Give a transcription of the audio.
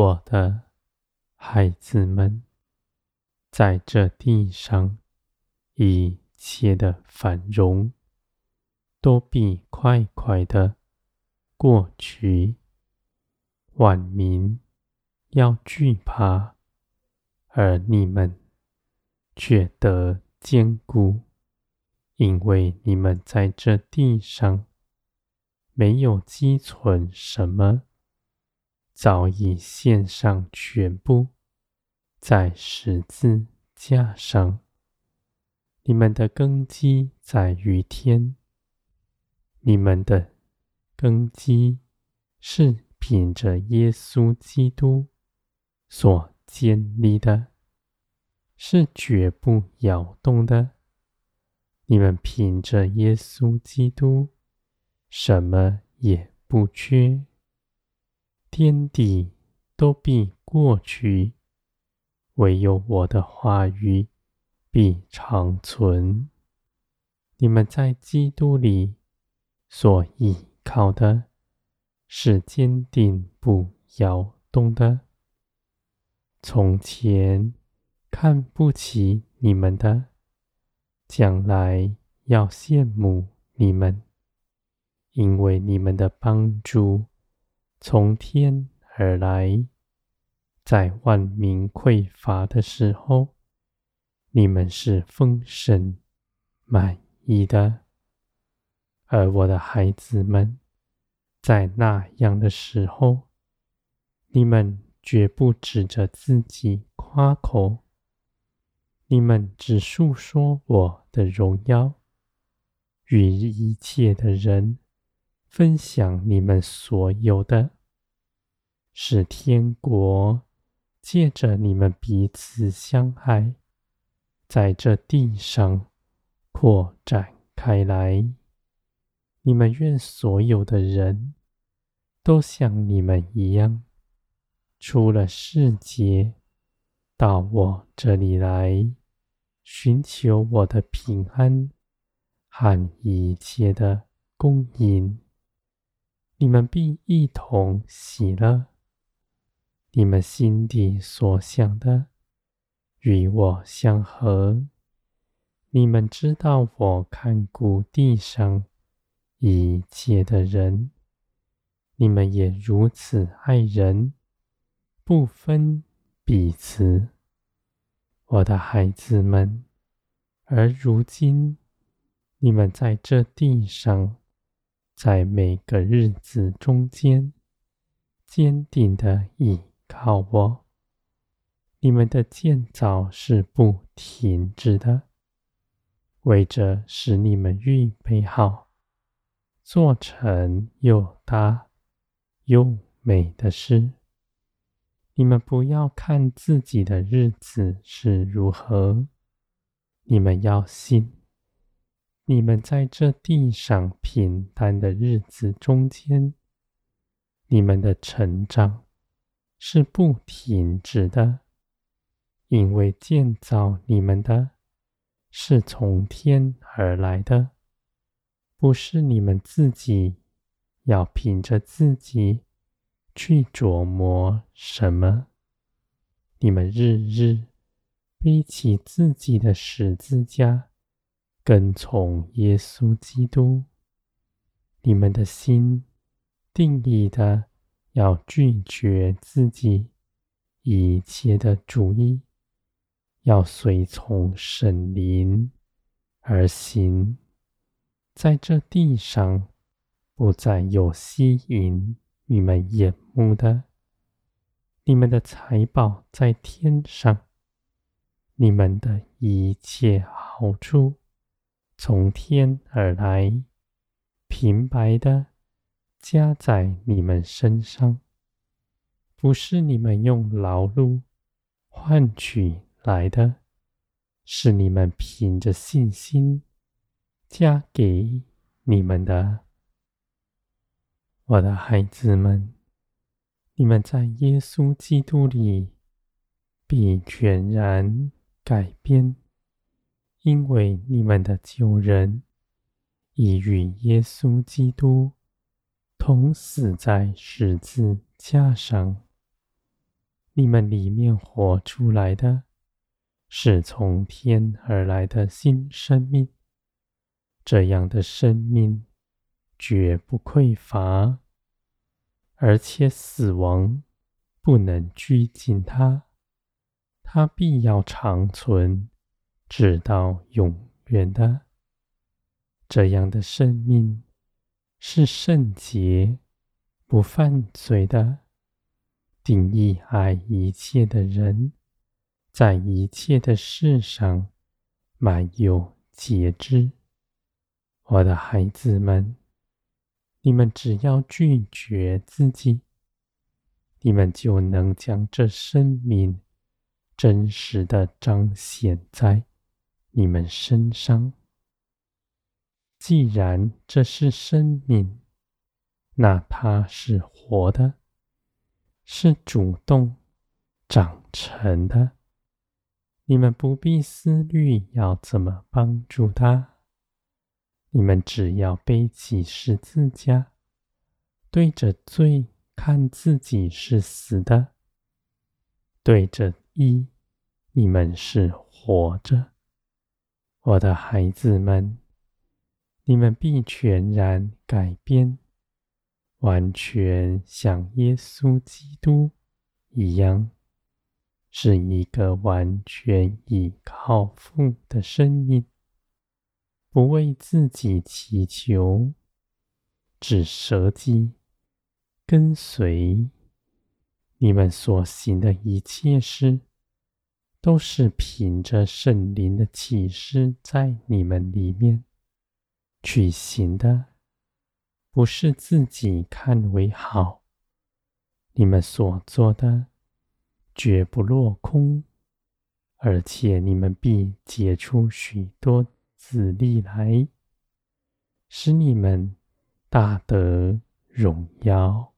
我的孩子们，在这地上一切的繁荣，都必快快的过去。万民要惧怕，而你们却得坚固，因为你们在这地上没有积存什么，早已献上全部，在十字架上。你们的根基在于天，你们的根基是。凭着耶稣基督所建立的，是绝不摇动的。你们凭着耶稣基督，什么也不缺。天地都必过去，唯有我的话语必长存。你们在基督里所依靠的。是坚定不摇动的。从前看不起你们的，将来要羡慕你们，因为你们的帮助从天而来。在万民匮乏的时候，你们是丰盛满意的，而我的孩子们。在那样的时候，你们绝不指着自己夸口，你们只述说我的荣耀，与一切的人分享你们所有的，使天国借着你们彼此相爱，在这地上扩展开来。你们愿所有的人都像你们一样，出了世界，到我这里来，寻求我的平安和一切的供应。你们必一同喜乐。你们心底所想的与我相合。你们知道我看顾地上。一切的人，你们也如此爱人，不分彼此，我的孩子们。而如今，你们在这地上，在每个日子中间，坚定的倚靠我。你们的建造是不停止的，为着使你们预备好。做成又大又美的事。你们不要看自己的日子是如何，你们要信，你们在这地上平淡的日子中间，你们的成长是不停止的，因为建造你们的是从天而来的。不是你们自己要凭着自己去琢磨什么，你们日日背起自己的十字架，跟从耶稣基督。你们的心定义的要拒绝自己一切的主意，要随从圣灵而行。在这地上，不再有吸引你们眼目的。你们的财宝在天上，你们的一切好处从天而来，平白的加在你们身上，不是你们用劳碌换取来的，是你们凭着信心。加给你们的，我的孩子们，你们在耶稣基督里必全然改变，因为你们的旧人已与耶稣基督同死在十字架上。你们里面活出来的，是从天而来的新生命。这样的生命绝不匮乏，而且死亡不能拘禁它，它必要长存，直到永远的。这样的生命是圣洁、不犯罪的，定义爱一切的人，在一切的事上满有节制。我的孩子们，你们只要拒绝自己，你们就能将这生命真实的彰显在你们身上。既然这是生命，那它是活的，是主动长成的。你们不必思虑要怎么帮助它。你们只要背起十字架，对着罪看自己是死的，对着一，你们是活着。我的孩子们，你们必全然改变，完全像耶稣基督一样，是一个完全依靠父的生命。不为自己祈求，只舍己，跟随。你们所行的一切事，都是凭着圣灵的启示在你们里面举行的，不是自己看为好。你们所做的绝不落空，而且你们必结出许多。子粒来，使你们大得荣耀。